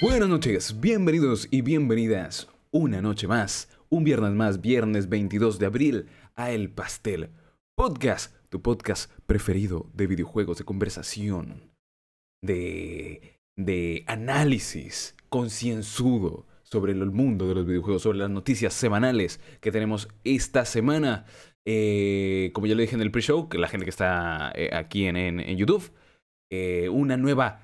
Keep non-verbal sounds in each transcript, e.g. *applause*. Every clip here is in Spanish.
Buenas noches, bienvenidos y bienvenidas una noche más, un viernes más, viernes 22 de abril, a El Pastel Podcast, tu podcast preferido de videojuegos, de conversación, de, de análisis concienzudo sobre el mundo de los videojuegos, sobre las noticias semanales que tenemos esta semana. Eh, como ya lo dije en el pre-show, que la gente que está eh, aquí en, en, YouTube, eh, una nueva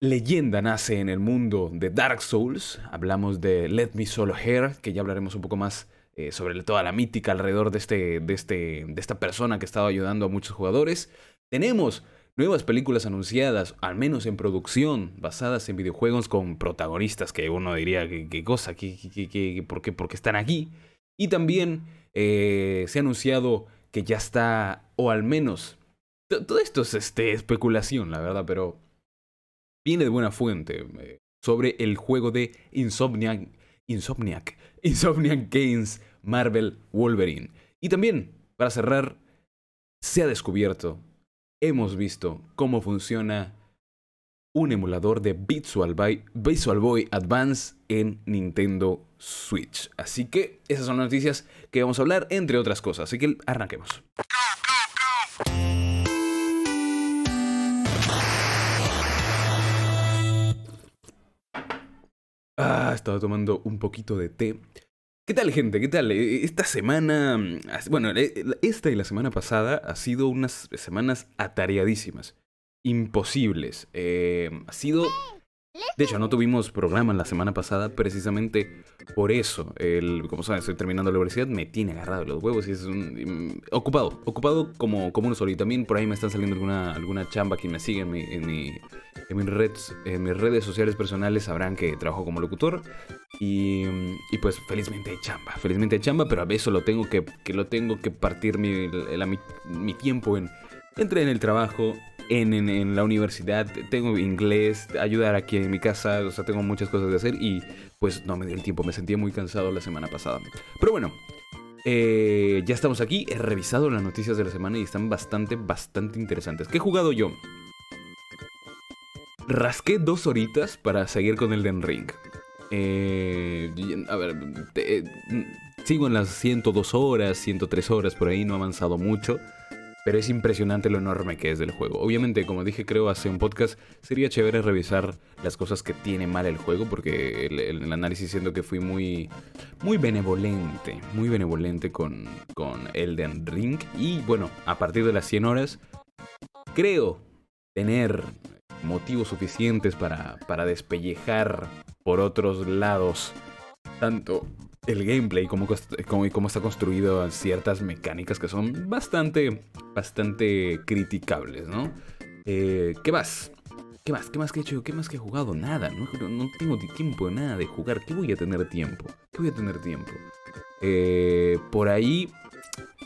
leyenda nace en el mundo de Dark Souls. Hablamos de Let Me Solo Hair, que ya hablaremos un poco más sobre toda la mítica alrededor de, este, de, este, de esta persona que ha estado ayudando a muchos jugadores. Tenemos nuevas películas anunciadas, al menos en producción, basadas en videojuegos con protagonistas que uno diría, ¿qué, cosa? ¿Qué, qué, por, qué, por, qué, están aquí? Y también eh, se ha anunciado que ya está, o al menos, todo esto es este, especulación, la verdad, pero viene de buena fuente eh, sobre el juego de Insomniac, Insomniac, *laughs* Insomniac Games Marvel Wolverine. Y también, para cerrar, se ha descubierto, hemos visto cómo funciona un emulador de Visual Boy, Visual Boy Advance en Nintendo Switch. Así que esas son las noticias que vamos a hablar, entre otras cosas. Así que arranquemos. Ah, estaba tomando un poquito de té. ¿Qué tal, gente? ¿Qué tal? Eh, esta semana, mm, bueno, eh, esta y la semana pasada ha sido unas semanas atareadísimas, imposibles. Eh, ha sido de hecho, no tuvimos programa la semana pasada precisamente por eso. El, como saben, estoy terminando la universidad, me tiene agarrado los huevos y es un, ocupado, ocupado como, como uno solo. Y también por ahí me están saliendo alguna, alguna chamba que me sigue en, mi, mis redes, en mis redes sociales personales. Sabrán que trabajo como locutor y, y, pues felizmente hay chamba, felizmente hay chamba, pero a veces lo tengo que, que lo tengo que partir mi, mi, mi tiempo en entre en el trabajo en, la universidad, tengo inglés, ayudar aquí en mi casa, o sea, tengo muchas cosas de hacer y pues no me dio el tiempo, me sentía muy cansado la semana pasada. Pero bueno, eh, ya estamos aquí, he revisado las noticias de la semana y están bastante, bastante interesantes. ¿Qué he jugado yo? Rasqué dos horitas para seguir con el Den Ring. Eh, a ver, eh, sigo en las 102 horas, 103 horas, por ahí no ha avanzado mucho pero es impresionante lo enorme que es del juego. Obviamente, como dije creo hace un podcast, sería chévere revisar las cosas que tiene mal el juego, porque el, análisis siento que fui muy, muy benevolente, muy benevolente con, con Elden Ring. Y bueno, a partir de las 100 horas, creo tener motivos suficientes para, para despellejar por otros lados tanto el gameplay, cómo, cómo, está construido ciertas mecánicas que son bastante, bastante criticables, ¿no? Eh, ¿Qué más? ¿Qué más? ¿Qué más que he hecho? ¿Qué más que he jugado? Nada. No, no tengo tiempo nada de jugar. ¿Qué voy a tener tiempo? ¿Qué voy a tener tiempo? Eh, por ahí...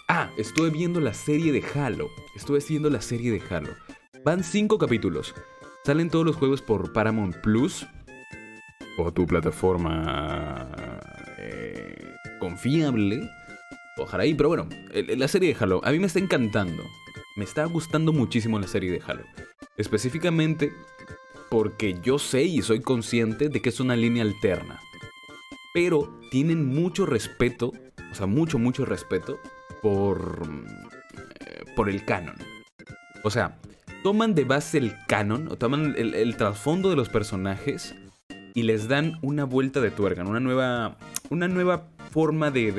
Ah, estuve viendo la serie de Halo. Estuve viendo la serie de Halo. Van cinco capítulos. Salen todos los juegos por Paramount Plus. O tu plataforma confiable. Ojalá ahí, pero bueno, la serie de Halo, a mí me está encantando. Me está gustando muchísimo la serie de Halo. Específicamente porque yo sé y soy consciente de que es una línea alterna. Pero tienen mucho respeto, o sea, mucho, mucho respeto por, eh, por el canon. O sea, toman de base el canon, o toman el, el trasfondo de los personajes y les dan una vuelta de tuerca, una nueva, una nueva forma de,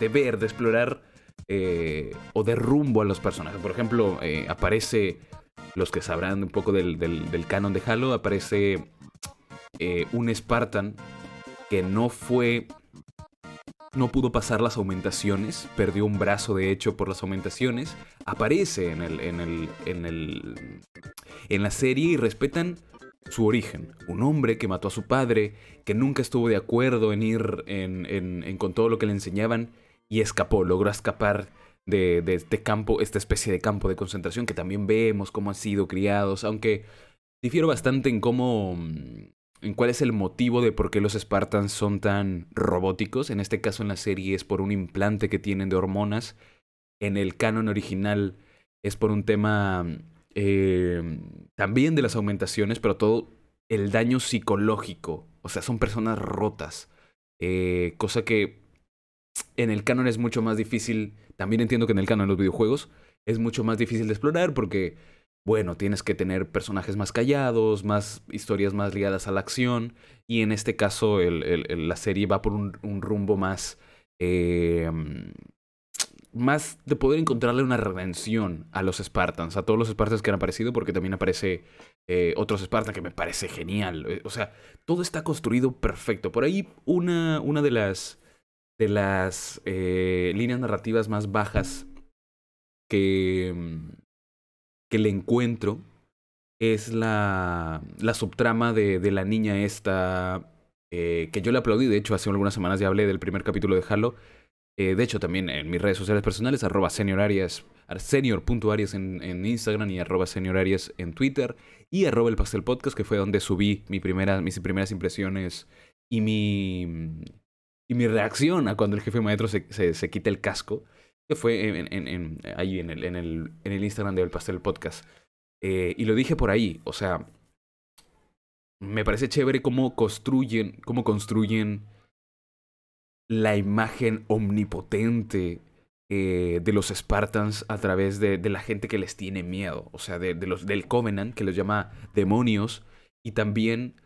ver, de explorar eh, o de rumbo a los personajes. Por ejemplo, eh, aparece, los que sabrán un poco del, canon de Halo, aparece eh, un Spartan que no fue... No pudo pasar las aumentaciones, perdió un brazo de hecho por las aumentaciones. Aparece en el, en el, en el, en la serie y respetan su origen. Un hombre que mató a su padre, que nunca estuvo de acuerdo en ir en, con todo lo que le enseñaban y escapó, logró escapar de, este campo, esta especie de campo de concentración que también vemos cómo han sido criados, aunque difiero bastante en cómo, en cuál es el motivo de por qué los Spartans son tan robóticos. En este caso en la serie es por un implante que tienen de hormonas. En el canon original es por un tema eh, también de las aumentaciones, pero todo el daño psicológico. O sea, son personas rotas. Eh, cosa que en el canon es mucho más difícil. También entiendo que en el canon de los videojuegos es mucho más difícil de explorar porque bueno, tienes que tener personajes más callados, más historias más ligadas a la acción. Y en este caso, la serie va por un, rumbo más. Eh, más de poder encontrarle una redención a los Spartans, a todos los Spartans que han aparecido, porque también aparece eh, otros Spartans que me parece genial. Eh, o sea, todo está construido perfecto. Por ahí, una, una de las. de las líneas narrativas más bajas que que le encuentro es la, la subtrama de, de, la niña esta, eh, que yo le aplaudí, de hecho hace algunas semanas ya hablé del primer capítulo de Halo, eh, de hecho también en mis redes sociales personales, arroba seniorarias, senior.arias en, Instagram y arroba seniorarias en Twitter, y arroba el pastel podcast, que fue donde subí mis primeras impresiones y mi, y mi reacción a cuando el jefe maestro se, se, se quita el casco que fue en, en, ahí en el, en, el, el Instagram del Pastel Podcast. Eh, y lo dije por ahí, o sea, me parece chévere cómo construyen, cómo construyen la imagen omnipotente eh, de los Spartans a través de, la gente que les tiene miedo, o sea, del Covenant, que los llama demonios, y también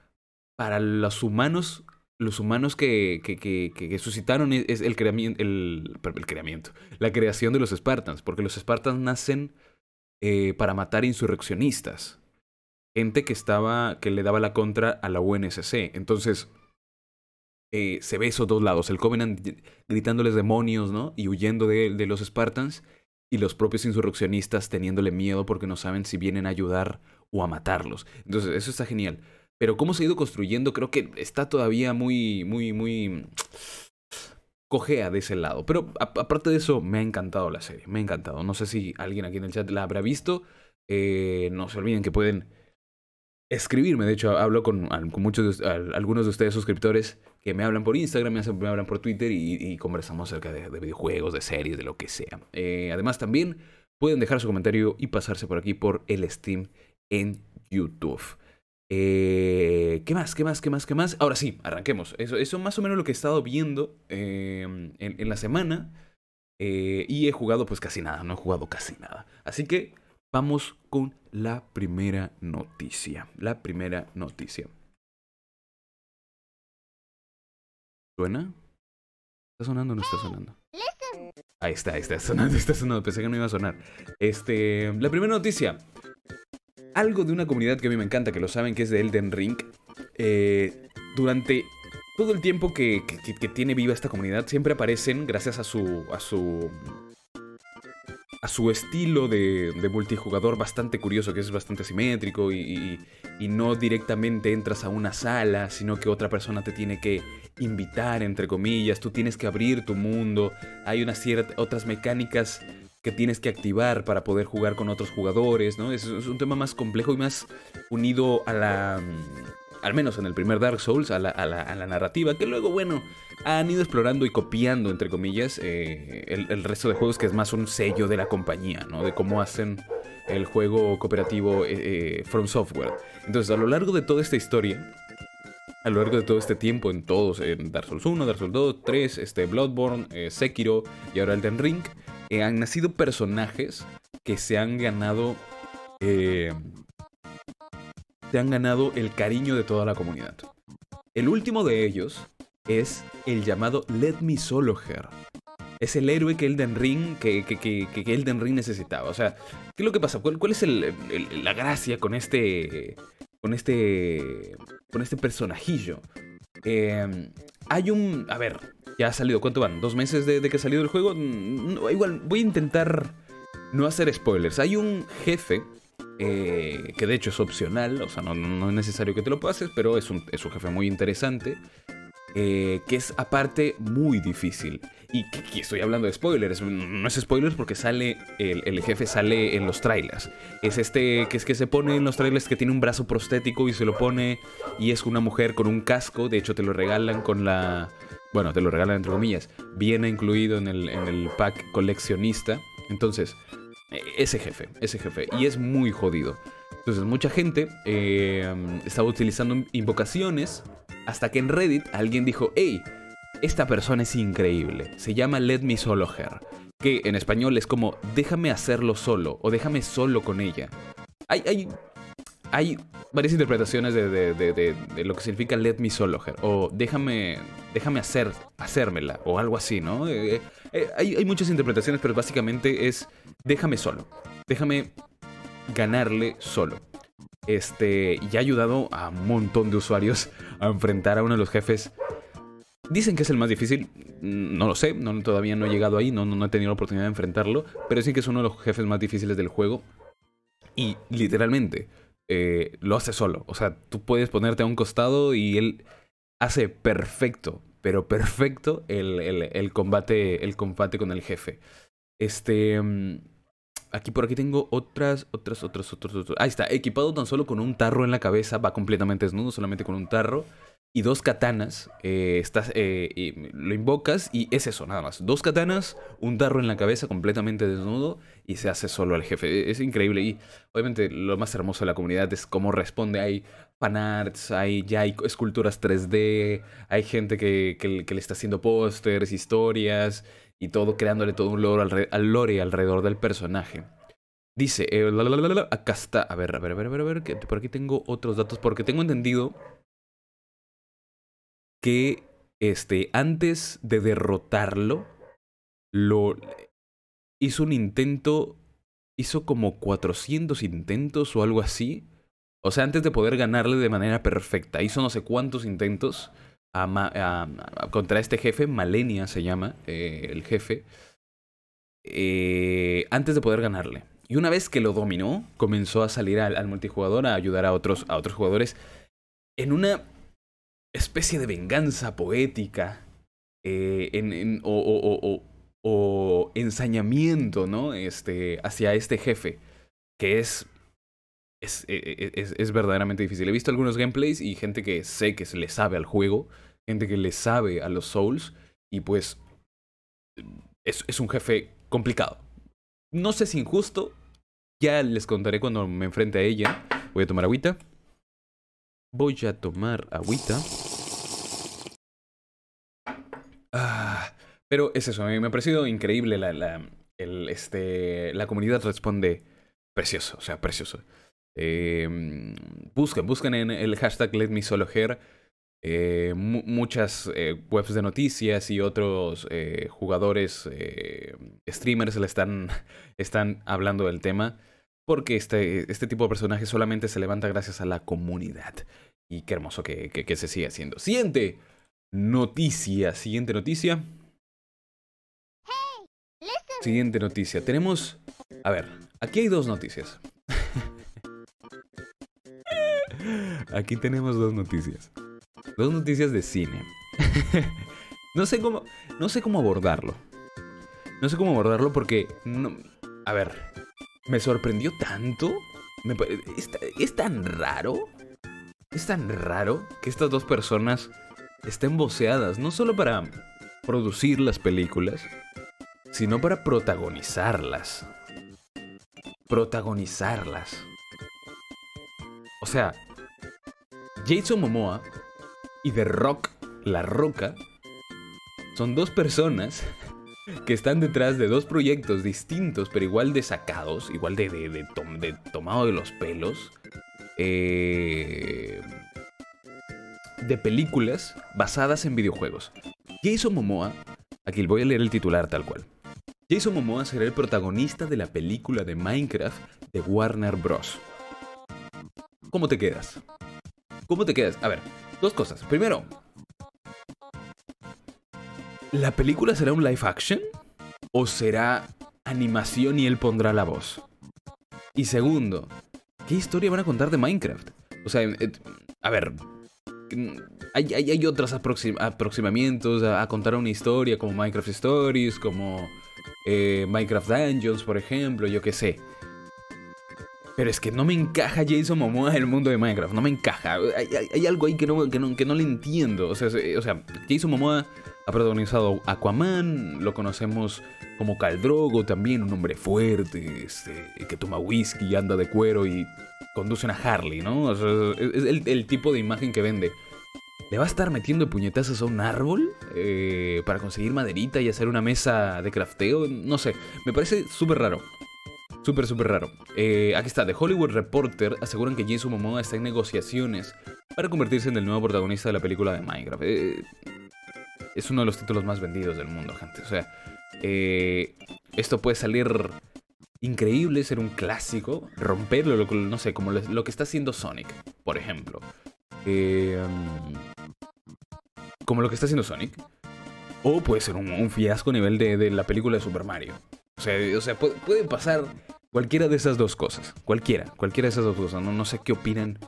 para los humanos los humanos que, que, que, que suscitaron es el creamiento, el, el, creamiento, la creación de los Spartans, porque los Spartans nacen eh, para matar insurreccionistas, gente que estaba, que le daba la contra a la UNSC. Entonces, eh, se ve esos dos lados, el Covenant gritándoles demonios, ¿no? Y huyendo de, los Spartans, y los propios insurreccionistas teniéndole miedo porque no saben si vienen a ayudar o a matarlos. Entonces, eso está genial. Pero cómo se ha ido construyendo, creo que está todavía muy, muy, muy cojea de ese lado. Pero aparte de eso, me ha encantado la serie. Me ha encantado. No sé si alguien aquí en el chat la habrá visto. Eh, no se olviden que pueden escribirme. De hecho, hablo con, muchos algunos de ustedes suscriptores que me hablan por Instagram, me, hablan por Twitter y, conversamos acerca de, videojuegos, de series, de lo que sea. Eh, además, también pueden dejar su comentario y pasarse por aquí por el Steam en YouTube. Eh, ¿Qué más? ¿Qué más? ¿Qué más? ¿Qué más? Ahora sí, arranquemos. Eso, eso más o menos lo que he estado viendo em, en, la semana. Eh, y he jugado pues casi nada, no he jugado casi nada. Así que vamos con la primera noticia. La primera noticia. ¿Suena? ¿Está sonando o no está sonando? Ahí está, ahí está sonando, *laughs* está sonando. Pensé que no iba a sonar. Este, la primera noticia algo de una comunidad que a mí me encanta, que lo saben, que es de Elden Ring. Eh, durante todo el tiempo que, que, tiene viva esta comunidad, siempre aparecen, gracias a su. a su. A su estilo de, de multijugador bastante curioso, que es bastante simétrico y, y, no directamente entras a una sala, sino que otra persona te tiene que invitar, entre comillas, tú tienes que abrir tu mundo, hay unas ciertas otras mecánicas que tienes que activar para poder jugar con otros jugadores, ¿no? Es, un tema más complejo y más unido a la... Al menos en el primer Dark Souls, a la, narrativa, que luego, bueno, han ido explorando y copiando, entre comillas, eh, el, resto de juegos que es más un sello de la compañía, ¿no? De cómo hacen el juego cooperativo eh, eh, From Software. Entonces, a lo largo de toda esta historia, a lo largo de todo este tiempo en todos, en Dark Souls 1, Dark Souls 2, 3, este, Bloodborne, Sekiro y ahora Elden Ring, han nacido personajes que se han ganado. Se han ganado el cariño de toda la comunidad. El último de ellos es el llamado Let Me Solo Her. Es el héroe que Elden Ring, que, que, que, Elden Ring necesitaba. O sea, ¿qué es lo que pasa? ¿Cuál, cuál es el, la gracia con este. con este. con este personajillo? Eh, hay un. A ver, ya ha salido. ¿Cuánto van? ¿Dos meses de, que ha salido el juego? Mm, igual, voy a intentar no hacer spoilers. Hay un jefe eh, que de hecho es opcional, o sea, no, es necesario que te lo pases, pero es un, es un jefe muy interesante. Eh, que es aparte muy difícil. y que, estoy hablando de spoilers, no es spoilers porque sale, el, jefe sale en los trailers. Es este que es que se pone en los trailers que tiene un brazo prostético y se lo pone y es una mujer con un casco, de hecho te lo regalan con la... Bueno, te lo regalan entre comillas, viene incluido en el, en el pack coleccionista. Entonces, ese jefe, ese jefe, y es muy jodido. Entonces mucha gente eh, estaba utilizando invocaciones hasta que en Reddit alguien dijo, hey, esta persona es increíble. Se llama Let Me Solo Her. Que en español es como déjame hacerlo solo o déjame solo con ella. Hay, hay, hay varias interpretaciones de, lo que significa Let Me Solo. O déjame, déjame hacer, hacérmela. O algo así, ¿no? Eh, eh, hay, hay muchas interpretaciones, pero básicamente es déjame solo. Déjame ganarle solo. Este, y ha ayudado a un montón de usuarios a enfrentar a uno de los jefes Dicen que es el más difícil, no lo sé, no, todavía no he llegado ahí, no, no, he tenido la oportunidad de enfrentarlo, pero sí que es uno de los jefes más difíciles del juego. Y literalmente, eh, lo hace solo. O sea, tú puedes ponerte a un costado y él hace perfecto, pero perfecto el, el, combate, el combate con el jefe. Este... Mm, aquí por aquí tengo otras, otras, otras, otras, otras. Ahí está, equipado tan solo con un tarro en la cabeza, va completamente desnudo, solamente con un tarro y dos katanas. Eh, estás, eh, lo invocas y es eso, nada más. Dos katanas, un tarro en la cabeza completamente desnudo y se hace solo al jefe. Es increíble y obviamente lo más hermoso de la comunidad es cómo responde. Hay fanarts, hay, ya hay esculturas 3D, hay gente que, que, le está haciendo pósters, historias y todo, creándole todo un lore, al lore alrededor del personaje. Dice, eh, acá está, a ver, a ver, a ver, a ver, a ver, que por aquí tengo otros datos, porque tengo entendido que este, antes de derrotarlo, lo hizo un intento, hizo como 400 intentos o algo así. O sea, antes de poder ganarle de manera perfecta, hizo no sé cuántos intentos contra este jefe, Malenia se llama, eh, el jefe, eh, antes de poder ganarle. Y una vez que lo dominó, comenzó a salir al, al multijugador a ayudar a otros, a otros jugadores en una especie de venganza poética eh, o, ensañamiento, ¿no? Este, hacia este jefe, que es es, e, e, es, es, verdaderamente difícil. He visto algunos gameplays y gente que sé que se le sabe al juego, gente que le sabe a los Souls, y pues es, es un jefe complicado. No sé si injusto, ya les contaré cuando me enfrente a ella. Voy a tomar agüita. Voy a tomar agüita. Ah, pero es eso, a mí me ha parecido increíble la, la, este, la comunidad responde precioso, o sea, precioso. Eh, busquen, busquen en el hashtag Let Me Solo eh, muchas eh, webs de noticias y otros eh, jugadores, streamers le están, *laughs* están hablando del tema. Porque este, este tipo de personaje solamente se levanta gracias a la comunidad. Y qué hermoso que, que, que se siga haciendo. Siguiente noticia. Siguiente noticia. Siguiente noticia. Tenemos... A ver, aquí hay dos noticias. *laughs* aquí tenemos dos noticias. Dos noticias de cine. *laughs* no sé cómo... No sé cómo abordarlo. No sé cómo abordarlo porque... No, a ver. Me sorprendió tanto. Me, es tan raro. Es tan raro que estas dos personas estén voceadas, no solo para producir las películas, sino para protagonizarlas. Protagonizarlas. O sea, Jason Momoa y The Rock, La Roca, son dos personas que están detrás de dos proyectos distintos, pero igual de sacados, igual de, de, de tomado de los pelos. Eh, de películas basadas en videojuegos. Jason Momoa, aquí voy a leer el titular tal cual. Jason Momoa será el protagonista de la película de Minecraft de Warner Bros. ¿Cómo te quedas? ¿Cómo te quedas? A ver, dos cosas. Primero, ¿la película será un live action? ¿O será animación y él pondrá la voz? Y segundo, ¿qué historia van a contar de Minecraft? O sea, a ver, hay, hay, otros aproximamientos a, contar una historia, como Minecraft Stories, como eh, Minecraft Dungeons, por ejemplo, yo qué sé. Pero es que no me encaja Jason Momoa en el mundo de Minecraft, no me encaja. Hay, algo ahí que no, que, no, que no le entiendo. O sea, o sea, Jason Momoa ha protagonizado Aquaman, lo conocemos como Caldrogo también, un hombre fuerte, este, que toma whisky, anda de cuero y conduce una Harley, ¿no? es el, tipo de imagen que vende. ¿Le va a estar metiendo puñetazos a un árbol eh, para conseguir maderita y hacer una mesa de crafteo? No sé, me parece súper raro. Súper, súper raro. Eh, aquí está, The Hollywood Reporter aseguran que Jason Momoa está en negociaciones para convertirse en el nuevo protagonista de la película de Minecraft. Eh, es uno de los títulos más vendidos del mundo, gente. O sea, esto puede salir increíble, ser un clásico, romperlo, no sé, como lo que está haciendo Sonic, por ejemplo. Eh, como lo que está haciendo Sonic. O puede ser un, fiasco a nivel de, la película de Super Mario. O sea, o sea puede, pasar cualquiera de esas dos cosas. Cualquiera, cualquiera de esas dos cosas. No, no sé qué opinan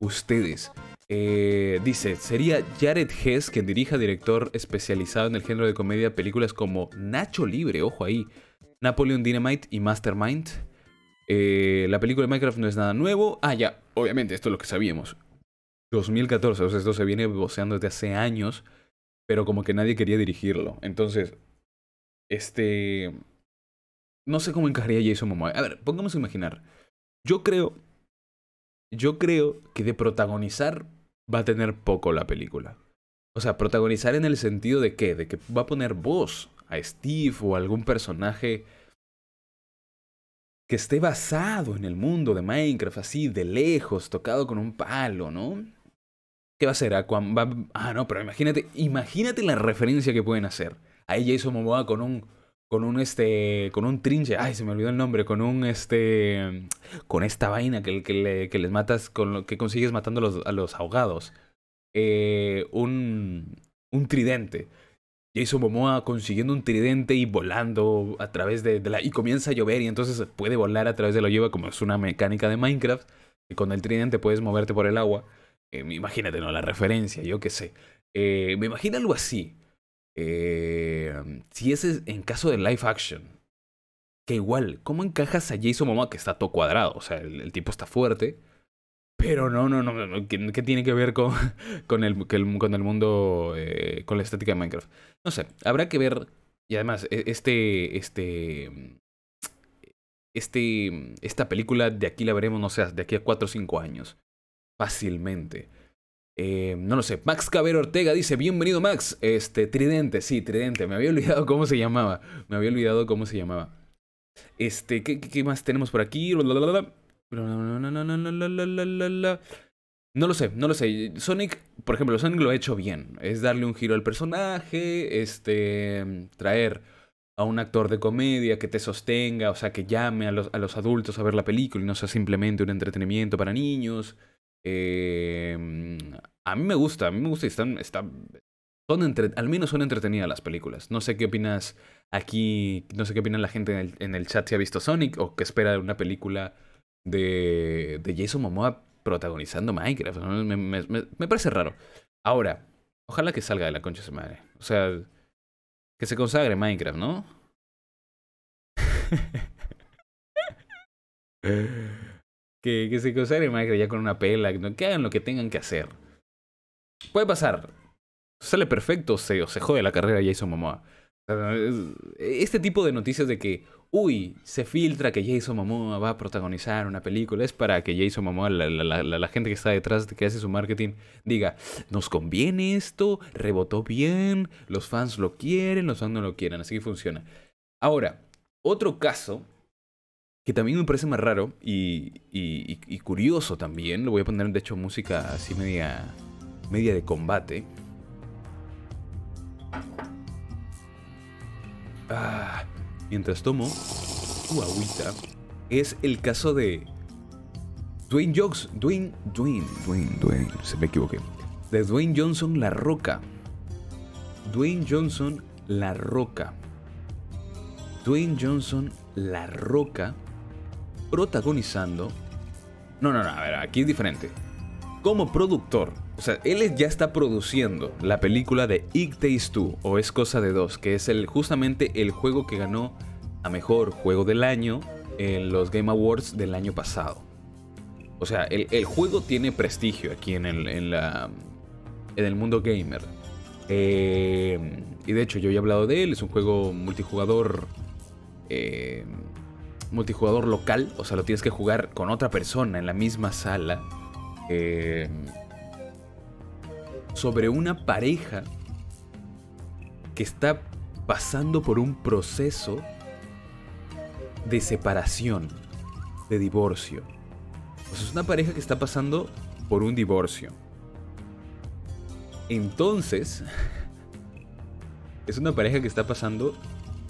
ustedes. Eh, dice, sería Jared Hess quien dirija director especializado en el género de comedia películas como Nacho Libre, ojo ahí, Napoleon Dynamite y Mastermind. Eh, la película de Minecraft no es nada nuevo. Ah, ya, obviamente, esto es lo que sabíamos. 2014, o sea, esto se viene voceando desde hace años, pero como que nadie quería dirigirlo. Entonces, este... No sé cómo encajaría Jason Momoa. A ver, pongamos a imaginar. Yo creo... Yo creo que de protagonizar va a tener poco la película. O sea, protagonizar en el sentido de qué? De que va a poner voz a Steve o a algún personaje que esté basado en el mundo de Minecraft, así de lejos, tocado con un palo, ¿no? ¿Qué va a hacer? Ah, no, pero imagínate, imagínate la referencia que pueden hacer. Ahí Jason Momoa con un, con un este, con un trinche, ay, se me olvidó el nombre, con un este, con esta vaina que, que, que les matas, con lo que consigues matando a los, a los ahogados. Eh, un, un tridente. Jason Momoa consiguiendo un tridente y volando a través de, la... Y comienza a llover y entonces puede volar a través de la lluvia como es una mecánica de Minecraft. Y con el tridente puedes moverte por el agua. Eh, imagínate, ¿no? La referencia, yo qué sé. Eh, me imagino algo así. Eh, si es en caso de live action. Que igual, ¿cómo encajas a Jason Momoa que está todo cuadrado? O sea, el, tipo está fuerte. Pero no, no, no. ¿Qué, tiene que ver con, *laughs* con, el, con el mundo, con la estética de Minecraft? No sé, habrá que ver. Y además, e, este, este, este, esta película de aquí la veremos, no sé, de aquí a 4 o 5 años fácilmente. Eh, no lo sé. Max Cabero Ortega dice, bienvenido Max. Este, Tridente, sí, Tridente. Me había olvidado cómo se llamaba. Me había olvidado cómo se llamaba. Este, ¿qué, qué más tenemos por aquí? No lo sé, no lo sé. Sonic, por ejemplo, Sonic lo ha hecho bien. Es darle un giro al personaje, este, traer a un actor de comedia que te sostenga, o sea, que llame a los, a los adultos a ver la película y no sea simplemente un entretenimiento para niños. Eh, a mí me gusta, a mí me gusta y están, están son entre, al menos son entretenidas las películas. No sé qué opinas aquí, no sé qué opina la gente en el, en el chat si ha visto Sonic o que espera una película de, de Jason Momoa protagonizando Minecraft. Me, me, me, parece raro. Ahora, ojalá que salga de la concha de su madre. O sea, que se consagre Minecraft, ¿no? *laughs* que, se consagre Minecraft ya con una pela, que hagan lo que tengan que hacer. Puede pasar. Sale perfecto o se, se jode la carrera Jason Momoa. Este tipo de noticias de que, uy, se filtra que Jason Momoa va a protagonizar una película, es para que Jason Momoa, la, la, la, gente que está detrás, que hace su marketing, diga, nos conviene esto, rebotó bien, los fans lo quieren, los fans no lo quieren, así que funciona. Ahora, otro caso que también me parece más raro y, y, curioso también. Le voy a poner, de hecho, música así media, media de combate. Ah, mientras tomo tu agüita, es el caso de Dwayne. Dwayne, Dwayne, Dwayne, Dwayne, se me equivoqué. De Dwayne Johnson La Roca. Dwayne Johnson La Roca. Dwayne Johnson La Roca protagonizando... No, no, no, a ver, aquí es diferente. Como productor, O sea, él ya está produciendo la película de It Takes Two, o Es Cosa de Dos, que es el, justamente el juego que ganó a Mejor Juego del Año en los Game Awards del año pasado. O sea, el, juego tiene prestigio aquí en el, en la, en el mundo gamer. Eh, y de hecho, yo ya he hablado de él. Es un juego multijugador. Eh, multijugador local. O sea, lo tienes que jugar con otra persona en la misma sala. Eh, sobre una pareja que está pasando por un proceso de separación, de divorcio. O sea, es una pareja que está pasando por un divorcio. Entonces, *laughs* es una pareja que está pasando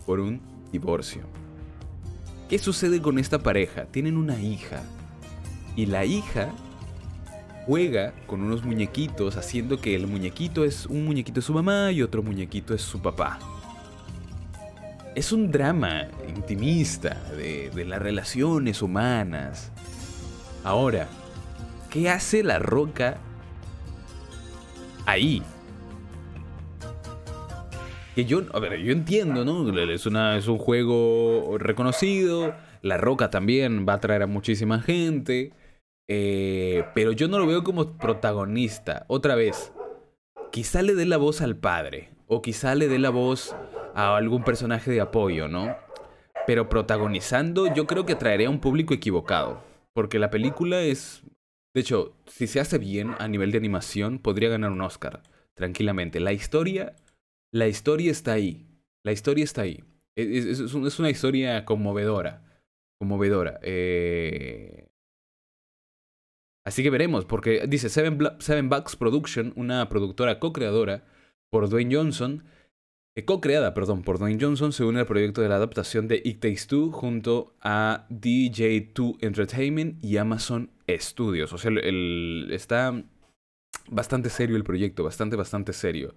por un divorcio. ¿Qué sucede con esta pareja? Tienen una hija. Y la hija juega con unos muñequitos haciendo que el muñequito es un muñequito de su mamá y otro muñequito es su papá. Es un drama intimista de, de las relaciones humanas. Ahora, ¿qué hace la roca ahí? Que yo, a ver, yo entiendo, ¿no? Es, una, es un juego reconocido. La roca también va a atraer a muchísima gente. Eh, pero yo no lo veo como protagonista. Otra vez, quizá le dé la voz al padre. O quizá le dé la voz a algún personaje de apoyo, ¿no? Pero protagonizando, yo creo que traería a un público equivocado. Porque la película es. De hecho, si se hace bien a nivel de animación, podría ganar un Oscar. Tranquilamente. La historia. La historia está ahí. La historia está ahí. Es, es una historia conmovedora. Conmovedora. Eh Así que veremos, porque dice Seven, Bucks Production, una productora co-creadora por Dwayne Johnson, eh, co-creada, perdón, por Dwayne Johnson, se une al proyecto de la adaptación de It Takes Two junto a DJ2 Entertainment y Amazon Studios. O sea, el, está bastante serio el proyecto, bastante, bastante serio.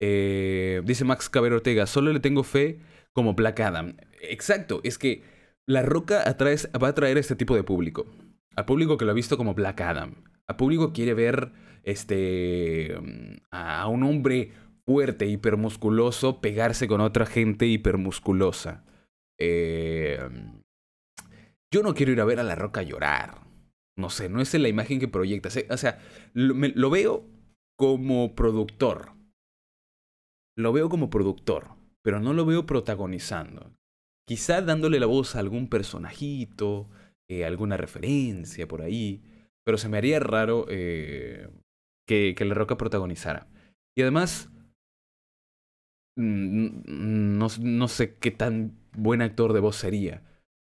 Eh, dice Max Caber Ortega, solo le tengo fe como Black Adam. Exacto, es que La Roca va a atraer a este tipo de público al público que lo ha visto como Black Adam. Al público quiere ver este a un hombre fuerte, hipermusculoso, pegarse con otra gente hipermusculosa. Eh, yo no quiero ir a ver a La Roca llorar. No sé, no es la imagen que proyecta. O sea, lo veo como productor. Lo veo como productor, pero no lo veo protagonizando. Quizá dándole la voz a algún personajito, eh, alguna referencia por ahí, pero se me haría raro eh, que, que La Roca protagonizara. Y además, mm, no, no, sé qué tan buen actor de voz sería.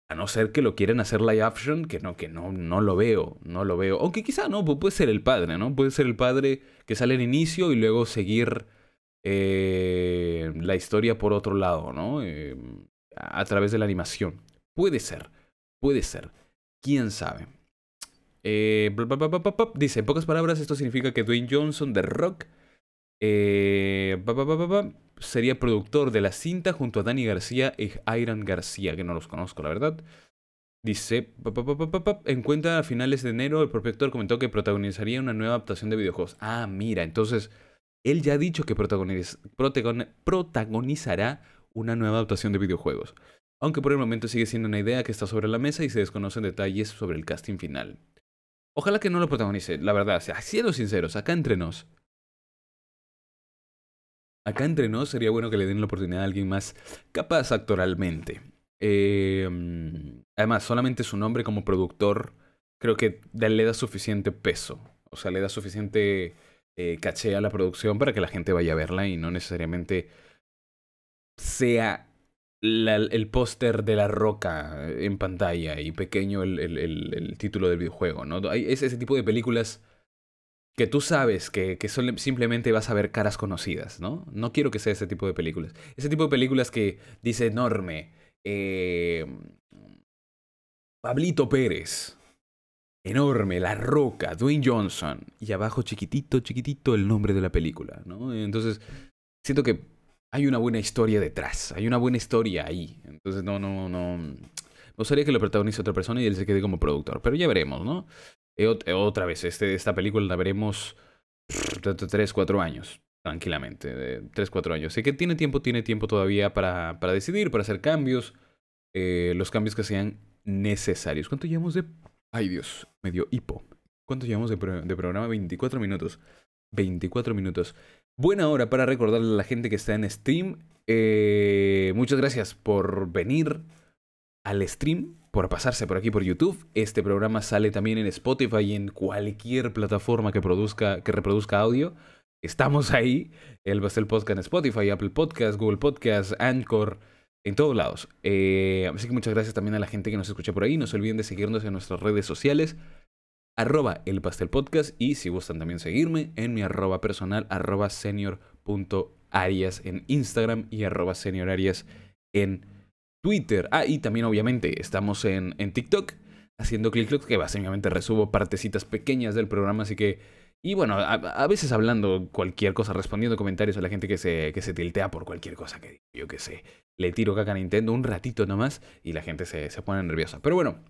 A no ser que lo quieran hacer live action, que no, que no, no lo veo, no lo veo. Aunque quizá no, puede ser el padre, ¿no? Puede ser el padre que sale al inicio y luego seguir eh, la historia por otro lado, ¿no? a través de la animación. Puede ser, puede ser. ¿Quién sabe? Eh, dice, en pocas palabras, esto significa que Dwayne Johnson de Rock eh, sería productor de la cinta junto a Danny García y Iron García, que no los conozco, la verdad. Dice, en cuenta a finales de enero, el propio comentó que protagonizaría una nueva adaptación de videojuegos. Ah, mira, entonces él ya ha dicho que protagonizará una nueva adaptación de videojuegos aunque por el momento sigue siendo una idea que está sobre la mesa y se desconocen detalles sobre el casting final. Ojalá que no lo protagonice, la verdad, siendo sinceros, acá entre nos. Acá entre nos sería bueno que le den la oportunidad a alguien más capaz actoralmente. Em, además, solamente su nombre como productor creo que le da suficiente peso. O sea, le da suficiente eh, caché a la producción para que la gente vaya a verla y no necesariamente sea el póster de la roca en pantalla y pequeño el, el, el, título del videojuego, ¿no? Es ese tipo de películas que tú sabes que, que simplemente vas a ver caras conocidas, ¿no? No quiero que sea ese tipo de películas. Ese tipo de películas que dice enorme, eh, Pablito Pérez, enorme, La Roca, Dwayne Johnson, y abajo chiquitito, chiquitito el nombre de la película, ¿no? Entonces, siento que hay una buena historia detrás, hay una buena historia ahí. Entonces, no, no, no. Me gustaría que lo protagonice otra persona y él se quede como productor, pero ya veremos, ¿no? Eh, otra vez, este, esta película la veremos 3, 4 años, tranquilamente, de 3, 4 años. Así que tiene tiempo, tiene tiempo todavía para, para decidir, para hacer cambios, eh, los cambios que sean necesarios. ¿Cuánto llevamos de... Ay Dios, medio hipo. ¿Cuánto llevamos de, de programa? 24 minutos. 24 minutos. Buena hora para recordarle a la gente que está en stream. Eh, muchas gracias por venir al stream, por pasarse por aquí por YouTube. Este programa sale también en Spotify y en cualquier plataforma que, produzca, que reproduzca audio. Estamos ahí. El Bastel Podcast en Spotify, Apple Podcast, Google Podcast, Anchor, en todos lados. Eh, así que muchas gracias también a la gente que nos escucha por ahí. No se olviden de seguirnos en nuestras redes sociales arroba el pastel podcast y si gustan también seguirme en mi arroba personal arroba senior.arias en Instagram y arroba seniorarias en Twitter. Ah, y también obviamente estamos en, en TikTok haciendo click que básicamente resubo partecitas pequeñas del programa, así que... Y bueno, a, veces hablando cualquier cosa, respondiendo comentarios a la gente que se, que se tiltea por cualquier cosa que yo que sé. Le tiro caca a Nintendo un ratito nomás y la gente se, se pone nerviosa. Pero bueno,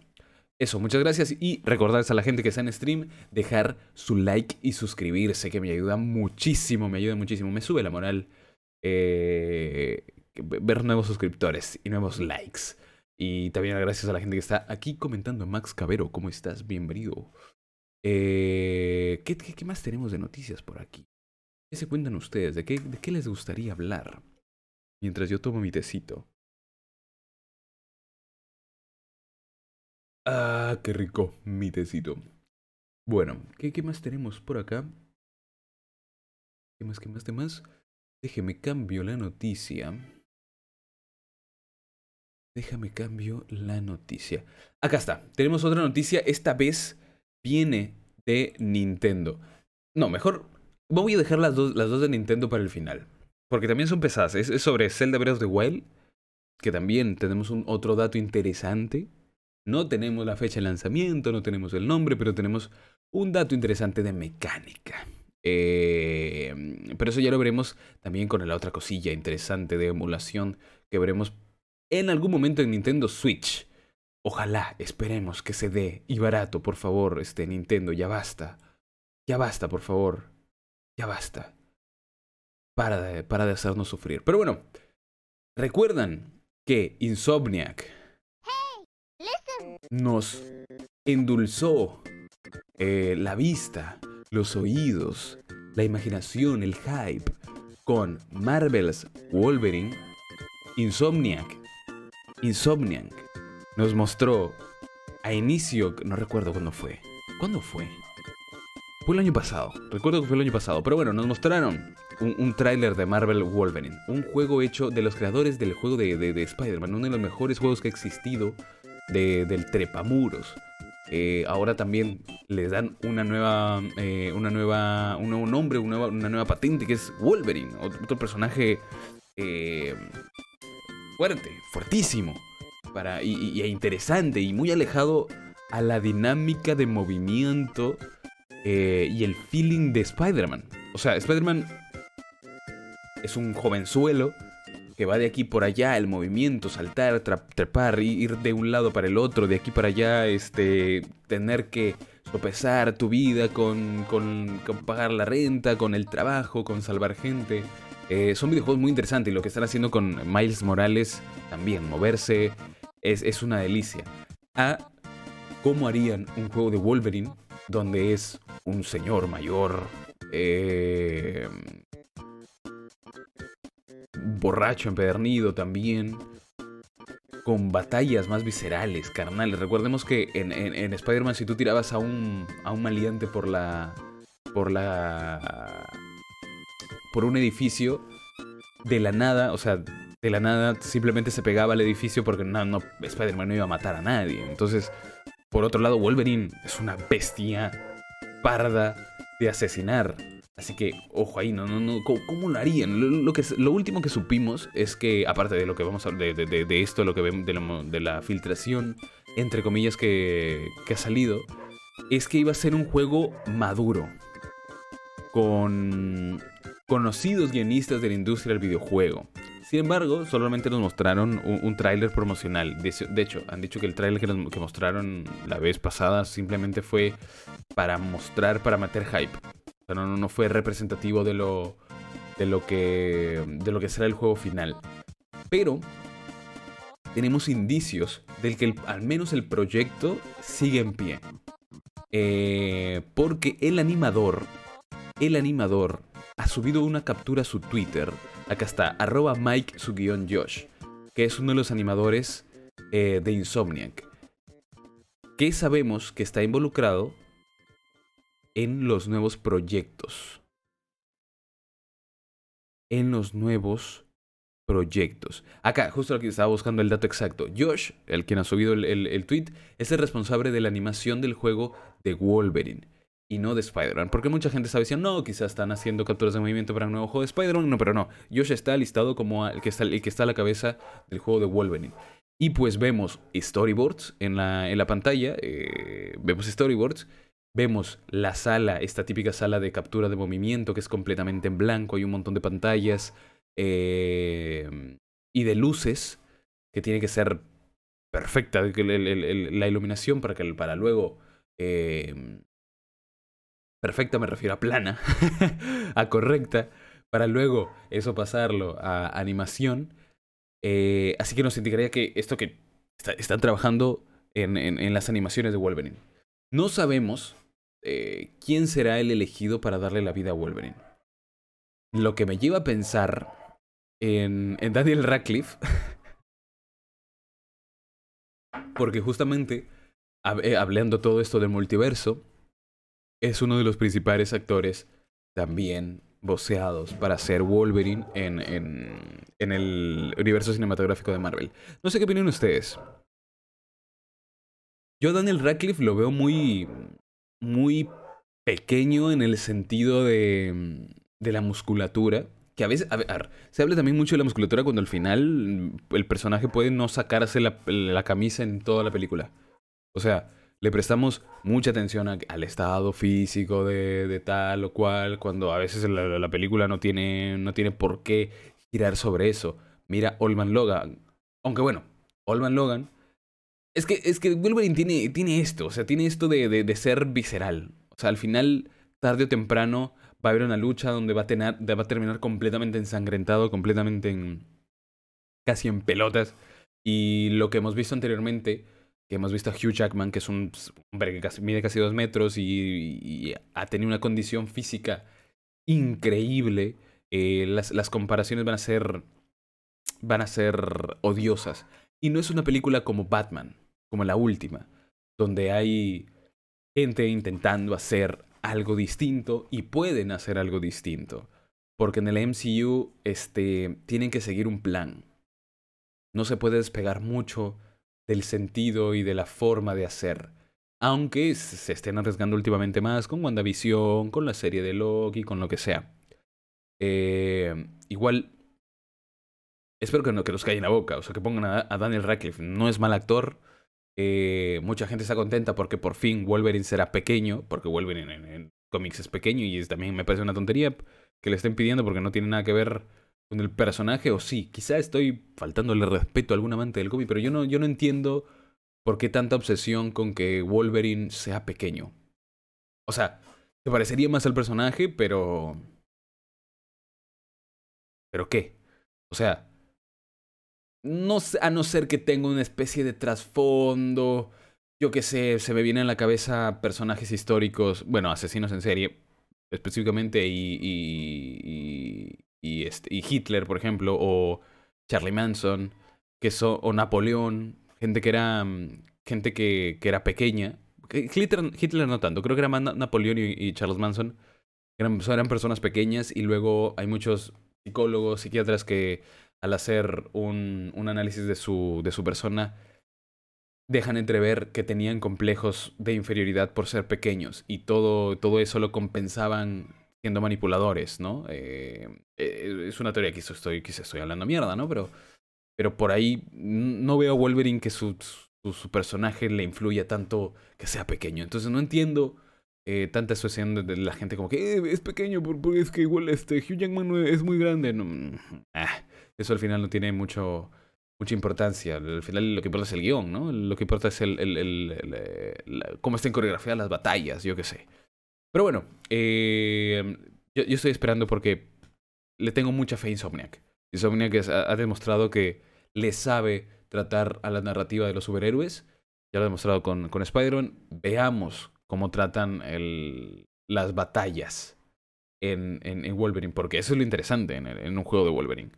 eso, muchas gracias y recordarles a la gente que está en stream dejar su like y suscribirse, que me ayuda muchísimo, me ayuda muchísimo, me sube la moral eh, ver nuevos suscriptores y nuevos likes. Y también gracias a la gente que está aquí comentando. Max Cabero, ¿cómo estás? Bienvenido. Eh, ¿qué, más tenemos de noticias por aquí? ¿Qué se cuentan ustedes? ¿De qué, ¿De les gustaría hablar? Mientras yo tomo mi tecito. Ah, qué rico, mi tecito. Bueno, ¿qué, ¿qué, más tenemos por acá? ¿Qué más, qué más, qué más? Déjeme cambio la noticia. Déjame cambio la noticia. Acá está, tenemos otra noticia. Esta vez viene de Nintendo. No, mejor voy a dejar las dos, las dos de Nintendo para el final. Porque también son pesadas. Es, sobre Zelda Breath of the Wild. Que también tenemos un otro dato interesante no tenemos la fecha de lanzamiento, no tenemos el nombre, pero tenemos un dato interesante de mecánica. Eh, pero eso ya lo veremos también con la otra cosilla interesante de emulación que veremos en algún momento en Nintendo Switch. Ojalá, esperemos que se dé. Y barato, por favor, este Nintendo, ya basta. Ya basta, por favor. Ya basta. Para de, para hacernos sufrir. Pero bueno, recuerdan que Insomniac nos endulzó eh, la vista, los oídos, la imaginación, el hype con Marvel's Wolverine, Insomniac. Insomniac nos mostró a inicio, no recuerdo cuándo fue. ¿Cuándo fue? Fue el año pasado, recuerdo que fue el año pasado, pero bueno, nos mostraron un, un tráiler de Marvel Wolverine, un juego hecho de los creadores del juego de, de Spider-Man, uno de los mejores juegos que ha existido del trepamuros. Eh, ahora también les dan una nueva, eh, una nueva, un nuevo nombre, una nueva, una nueva, patente que es Wolverine, otro, personaje eh, fuerte, fuertísimo, para, y, e interesante y muy alejado a la dinámica de movimiento y el feeling de Spider-Man. O sea, Spider-Man es un jovenzuelo que va de aquí por allá, el movimiento, saltar, trepar, ir de un lado para el otro, de aquí para allá, este, tener que sopesar tu vida con, con, pagar la renta, con el trabajo, con salvar gente. Eh, son videojuegos muy interesantes y lo que están haciendo con Miles Morales también, moverse, es, es una delicia. A cómo harían un juego de Wolverine donde es un señor mayor, eh, borracho, empedernido también. Con batallas más viscerales, carnales. Recordemos que en, en, Spider-Man, si tú tirabas a un, a un maleante por la. por la. por un edificio, de la nada, o sea, de la nada simplemente se pegaba al edificio porque no, no Spider-Man no iba a matar a nadie. Entonces, por otro lado, Wolverine es una bestia parda de asesinar. Así que, ojo ahí, no, no, no, ¿cómo, lo harían? Lo, que, lo último que supimos es que, aparte de lo que vamos a de, de, de esto, lo que vemos, de, la filtración, entre comillas, que, que ha salido, es que iba a ser un juego maduro. Con conocidos guionistas de la industria del videojuego. Sin embargo, solamente nos mostraron un, tráiler promocional. De, hecho, han dicho que el tráiler que, mostraron la vez pasada simplemente fue para mostrar, para meter hype O sea, no, no fue representativo de lo, de lo que de lo que será el juego final. Pero tenemos indicios del que al menos el proyecto sigue en pie. Eh, porque el animador, el animador ha subido una captura a su Twitter. Acá está, arroba Mike su guion Josh, que es uno de los animadores eh, de Insomniac. Que sabemos que está involucrado en los nuevos proyectos. En los nuevos proyectos. Acá, justo aquí estaba buscando el dato exacto. Josh, el quien ha subido el, el, tweet, es el responsable de la animación del juego de Wolverine y no de Spider-Man. Porque mucha gente está diciendo, no, quizás están haciendo capturas de movimiento para un nuevo juego de Spider-Man. No, pero no. Josh está listado como el que está, el que está a la cabeza del juego de Wolverine. Y pues vemos storyboards en la, en la pantalla. Eh, vemos storyboards. Vemos la sala, esta típica sala de captura de movimiento que es completamente en blanco. Hay un montón de pantallas. Em, y de luces, que tiene que ser perfecta la iluminación para, que, para luego... Em, perfecta me refiero a plana, *laughs* a correcta, para luego eso pasarlo a animación. Eh, así que nos indicaría que esto que están trabajando en, en, las animaciones de Wolverine. No sabemos eh, quién será el elegido para darle la vida a Wolverine. Lo que me lleva a pensar en, Daniel Radcliffe. *laughs* Porque justamente, eh, hablando todo esto del multiverso, es uno de los principales actores también voceados para ser Wolverine en, en, en, el universo cinematográfico de Marvel. No sé qué opinan ustedes. Yo Daniel Radcliffe lo veo muy, muy pequeño en el sentido de, de la musculatura que a veces, a ver, se habla también mucho de la musculatura cuando al final mm, el personaje puede no sacarse la, camisa en toda la película. O sea, le prestamos mucha atención al estado físico de, tal o cual, cuando a veces la, película no tiene, no tiene por qué girar sobre eso. Mira Olman Logan. Aunque bueno, Olman Logan. Es que, es que Wolverine tiene, tiene esto, o sea, tiene esto de, de, de ser visceral. O sea, al final, tarde o temprano, va a haber una lucha donde va a, tener, va a terminar completamente ensangrentado, completamente en, casi en pelotas. Y lo que hemos visto anteriormente, que hemos visto a Hugh Jackman, que es un hombre que mide casi dos metros y, ha tenido una condición física increíble, eh, las, las comparaciones van a ser van a ser odiosas. Y no es una película como Batman, como la última, donde hay gente intentando hacer algo distinto y pueden hacer algo distinto. Porque en el MCU este, tienen que seguir un plan. No se puede despegar mucho del sentido y de la forma de hacer. Aunque se estén arriesgando últimamente más con WandaVision, con la serie de Loki, con lo que sea. Eh, igual, espero que no que nos caigan la boca, o sea, que pongan a, Daniel Radcliffe. No es mal actor, eh, mucha gente está contenta porque por fin Wolverine será pequeño, porque Wolverine en, cómics es pequeño y es, también me parece una tontería que le estén pidiendo porque no tiene nada que ver con el personaje, o sí, quizá estoy faltándole respeto a algún amante del cómic, pero yo no, yo no entiendo por qué tanta obsesión con que Wolverine sea pequeño. O sea, te parecería más al personaje, pero... ¿Pero qué? O sea, no, a no ser que tenga una especie de trasfondo. Yo que sé, se me vienen a la cabeza personajes históricos, bueno, asesinos en serie, específicamente, y, y, y, este, y Hitler, por ejemplo, o Charlie Manson, que o Napoleón, gente que era, mm, gente que, que era pequeña. Hitler, Hitler no tanto, creo que era más Napoleón y, Charles Manson. Eran, eran personas pequeñas y luego hay muchos psicólogos, psiquiatras que al hacer un, un análisis de su, de su persona, dejan entrever que tenían complejos de inferioridad por ser pequeños y todo, todo eso lo compensaban siendo manipuladores, ¿no? Eh, eh, es una teoría que estoy, que estoy hablando mierda, ¿no? Pero, pero por ahí no veo a Wolverine que su, su, personaje le influya tanto que sea pequeño. Entonces no entiendo eh, tanta asociación de, la gente como que es pequeño porque es que igual este Hugh Jackman es muy grande. Mm, ah eso al final no tiene mucho, mucha importancia. Al final lo que importa es el guion, ¿no? Lo que importa es el, el, el, cómo estén coreografiadas las batallas, yo qué sé. Pero bueno, eh, yo, estoy esperando porque le tengo mucha fe a Insomniac. Insomniac ha, demostrado que le sabe tratar a la narrativa de los superhéroes. Ya lo ha demostrado con, con Spider-Man. Veamos cómo tratan el, las batallas en, en, Wolverine, porque eso es lo interesante en, en un juego de Wolverine.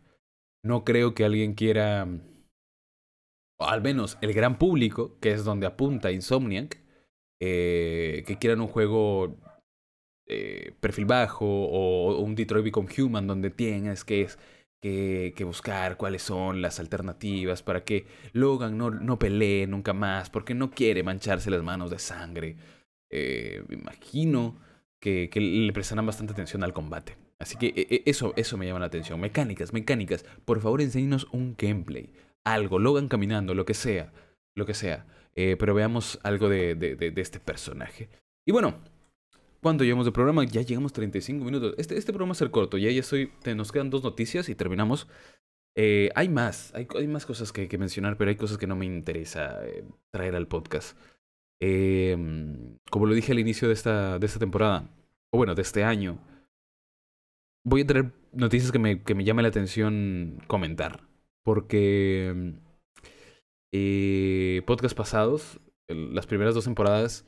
No creo que alguien quiera, al menos el gran público, que es donde apunta Insomniac, eh, que quieran un juego eh, perfil bajo o, un Detroit Become Human donde tienes que, que, que, buscar cuáles son las alternativas para que Logan no, no pelee nunca más porque no quiere mancharse las manos de sangre. Eh, me imagino que, que, le prestarán bastante atención al combate. Así que e, e, eso, eso me llama la atención. Mecánicas, mecánicas. Por favor, enséñenos un gameplay. Algo, Logan caminando, lo que sea. Lo que sea. Eh, pero veamos algo de, de este personaje. Y bueno, ¿Cuánto llevamos de programa? Ya llegamos 35 minutos. Este, este programa va a ser corto. Ya, ya estoy. nos quedan dos noticias y terminamos. Eh, hay más. Hay, hay, más cosas que, que, mencionar, pero hay cosas que no me interesa eh, traer al podcast. Em, como lo dije al inicio de esta, de esta temporada, o bueno, de este año, voy a traer noticias que me, que me llame la atención comentar. Porque em, eh, podcast pasados, las primeras dos temporadas,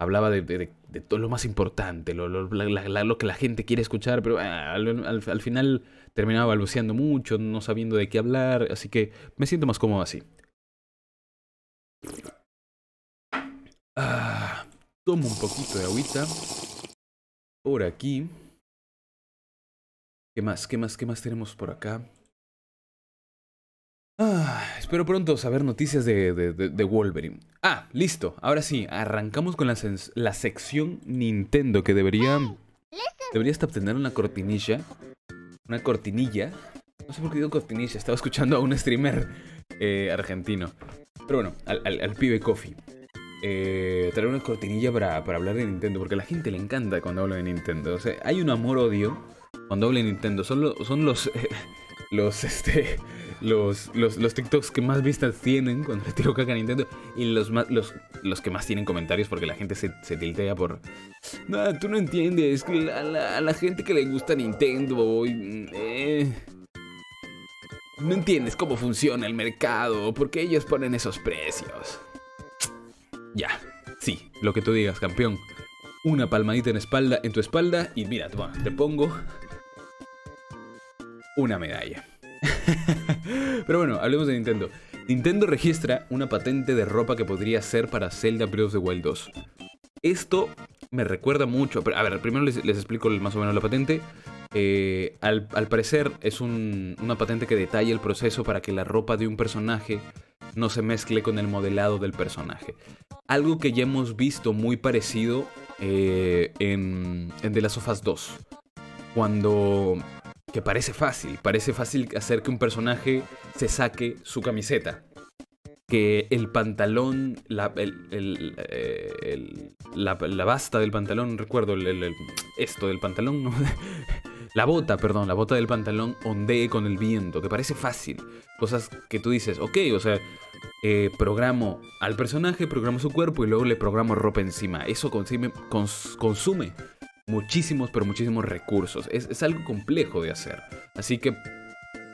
hablaba de, de, de, todo lo más importante, lo, lo, lo, que la gente quiere escuchar, pero ah, al, al, final terminaba balbuceando mucho, no sabiendo de qué hablar, así que me siento más cómodo así. Ah, tomo un poquito de agüita. Por aquí. ¿Qué más? ¿Qué más? ¿Qué más tenemos por acá? Ah, espero pronto saber noticias de, de, de, Wolverine. Ah, listo. Ahora sí, arrancamos con la, la sección Nintendo que debería... Debería hasta obtener una cortinilla. Una cortinilla. No sé por qué digo cortinilla. Estaba escuchando a un streamer eh, argentino. Pero bueno, al, al, al pibe Coffee. Eh, traer una cortinilla para, para hablar de Nintendo. Porque a la gente le encanta cuando hablo de Nintendo. O sea, hay un amor-odio cuando hablo de Nintendo. Son, son los... *laughs* los, *laughs* este los, los, los TikToks que más vistas tienen cuando le tiro caca a Nintendo y los, más, los, los que más tienen comentarios porque la gente se, se tiltea por... No, tú no entiendes, que a la, gente que le gusta Nintendo... Eh, no entiendes cómo funciona el mercado, porque ellos ponen esos precios. Ya, sí, lo que tú digas, campeón. Una palmadita en espalda, en tu espalda y mira, te pongo una medalla. *laughs* Pero bueno, hablemos de Nintendo. Nintendo registra una patente de ropa que podría ser para Zelda Breath of the Wild 2. Esto me recuerda mucho. A ver, primero les, explico más o menos la patente. Eh, al, parecer es una patente que detalla el proceso para que la ropa de un personaje no se mezcle con el modelado del personaje. Algo que ya hemos visto muy parecido eh, en, en The Last of Us 2. Cuando que parece fácil, parece fácil hacer que un personaje se saque su camiseta. Que el pantalón, la, el, eh, la, basta del pantalón, recuerdo esto del pantalón, ¿no? *laughs* la bota, perdón, la bota del pantalón ondee con el viento, que parece fácil. Cosas que tú dices, ok, o sea, eh, programo al personaje, programo su cuerpo y luego le programo ropa encima. Eso consume, consume muchísimos, pero muchísimos recursos. Es, algo complejo de hacer. Así que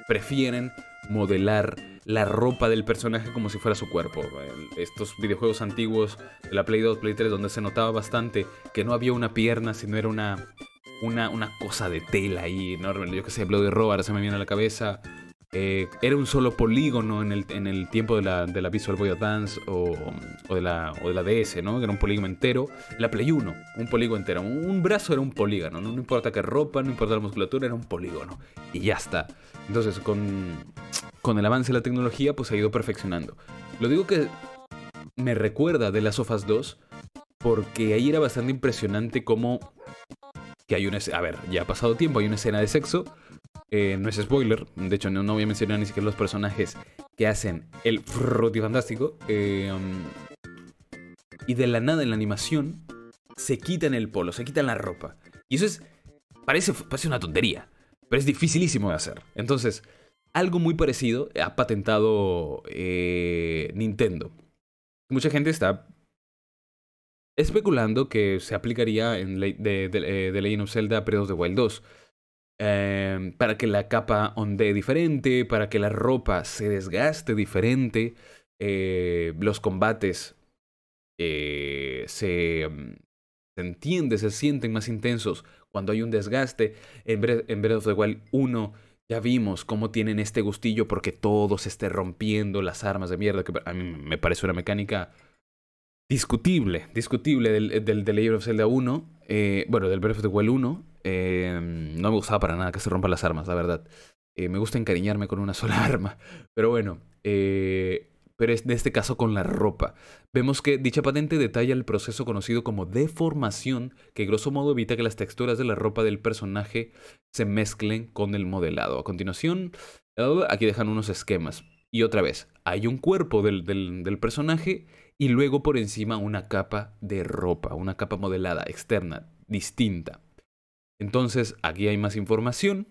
prefieren modelar la ropa del personaje como si fuera su cuerpo. Estos videojuegos antiguos de la Play 2, Play 3, donde se notaba bastante que no había una pierna, sino era una, una, una cosa de tela ahí enorme. Yo que sé, Bloody Roar se me viene a la cabeza. Eh, era un solo polígono en el, en el tiempo de la, de la, Visual Boy Advance o, o, de la, o de la DS, ¿no? Era un polígono entero. La Play 1, un polígono entero. Un, brazo era un polígono, ¿no? No importa qué ropa, no importa la musculatura, era un polígono. Y ya está. Entonces, con, con el avance de la tecnología, pues ha ido perfeccionando. Lo digo que me recuerda de las Sofas 2 porque ahí era bastante impresionante como que hay una... A ver, ya ha pasado tiempo, hay una escena de sexo eh, no es spoiler, de hecho no, voy a mencionar ni siquiera los personajes que hacen el fantástico Eh, um, y de la nada en la animación se quitan el polo, se quitan la ropa. Y eso es. Parece, parece una tontería, pero es dificilísimo de hacer. Entonces, algo muy parecido ha patentado eh, Nintendo. Mucha gente está especulando que se aplicaría en de, de Legend of Zelda Breath of the Wild 2. Eh, para que la capa ondee diferente, para que la ropa se desgaste diferente, eh, los combates eh, se, mm, se se sienten más intensos cuando hay un desgaste. En Breath, en Breath of the Wild 1 ya vimos cómo tienen este gustillo porque todo se esté rompiendo, las armas de mierda, que a mí me parece una mecánica discutible, discutible del, del, del Legend of Zelda 1, eh, bueno, del Breath of the Wild 1. Eh, no me gustaba para nada que se rompan las armas, la verdad. Eh, me gusta encariñarme con una sola *laughs* arma. Pero bueno, eh, pero en este caso con la ropa. Vemos que dicha patente detalla el proceso conocido como deformación, que grosso modo evita que las texturas de la ropa del personaje se mezclen con el modelado. A continuación, aquí dejan unos esquemas. Y otra vez, hay un cuerpo del, del personaje y luego por encima una capa de ropa, una capa modelada externa, distinta. Entonces, aquí hay más información.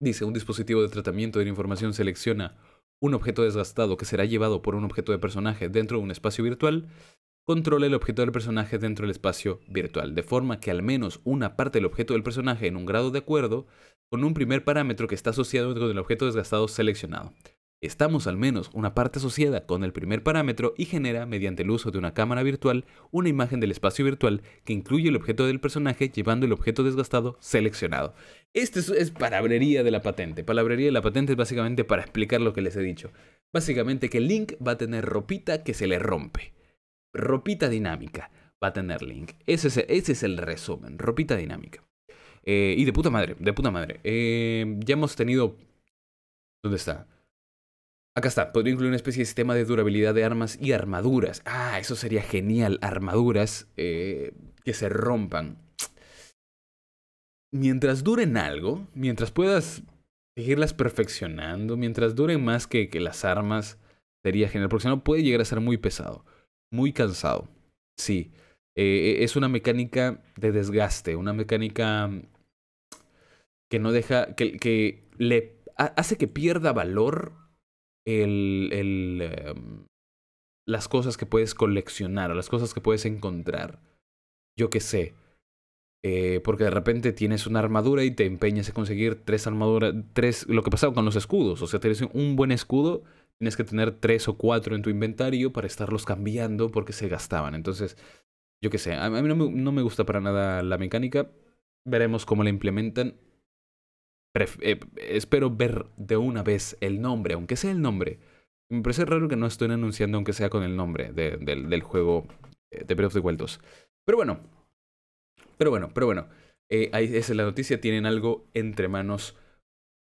Dice, un dispositivo de tratamiento de la información selecciona un objeto desgastado que será llevado por un objeto de personaje dentro de un espacio virtual, controla el objeto del personaje dentro del espacio virtual, de forma que al menos una parte del objeto del personaje en un grado de acuerdo con un primer parámetro que está asociado con el objeto desgastado seleccionado. Estamos al menos una parte asociada con el primer parámetro y genera, mediante el uso de una cámara virtual, una imagen del espacio virtual que incluye el objeto del personaje llevando el objeto desgastado seleccionado. Esto es, palabrería de la patente. Palabrería de la patente es básicamente para explicar lo que les he dicho. Básicamente que Link va a tener ropita que se le rompe. Ropita dinámica va a tener Link. Ese es, ese es el resumen. Ropita dinámica. Eh, y de puta madre, de puta madre. Eh, ya hemos tenido... ¿Dónde está? Acá está, podría incluir una especie de sistema de durabilidad de armas y armaduras. Ah, eso sería genial. Armaduras eh, que se rompan. Mientras duren algo, mientras puedas seguirlas perfeccionando, mientras duren más que, que las armas, sería genial. Porque si no, puede llegar a ser muy pesado, muy cansado. Sí, eh, es una mecánica de desgaste, una mecánica que no deja, que le hace que pierda valor el, el, eh, las cosas que puedes coleccionar, las cosas que puedes encontrar. Yo qué sé. Eh, porque de repente tienes una armadura y te empeñas a conseguir tres armaduras, tres, lo que pasaba con los escudos, o sea, tienes un buen escudo, tienes que tener tres o cuatro en tu inventario para estarlos cambiando porque se gastaban. Entonces, yo qué sé, a mí no me, no me gusta para nada la mecánica, veremos cómo la implementan eh, espero ver de una vez el nombre, aunque sea el nombre. Me parece raro que no estén anunciando, aunque sea con el nombre de, de, del juego eh, de Breath of the Wild 2. Pero bueno, pero bueno, pero bueno. Eh, ahí, esa es la noticia, tienen algo entre manos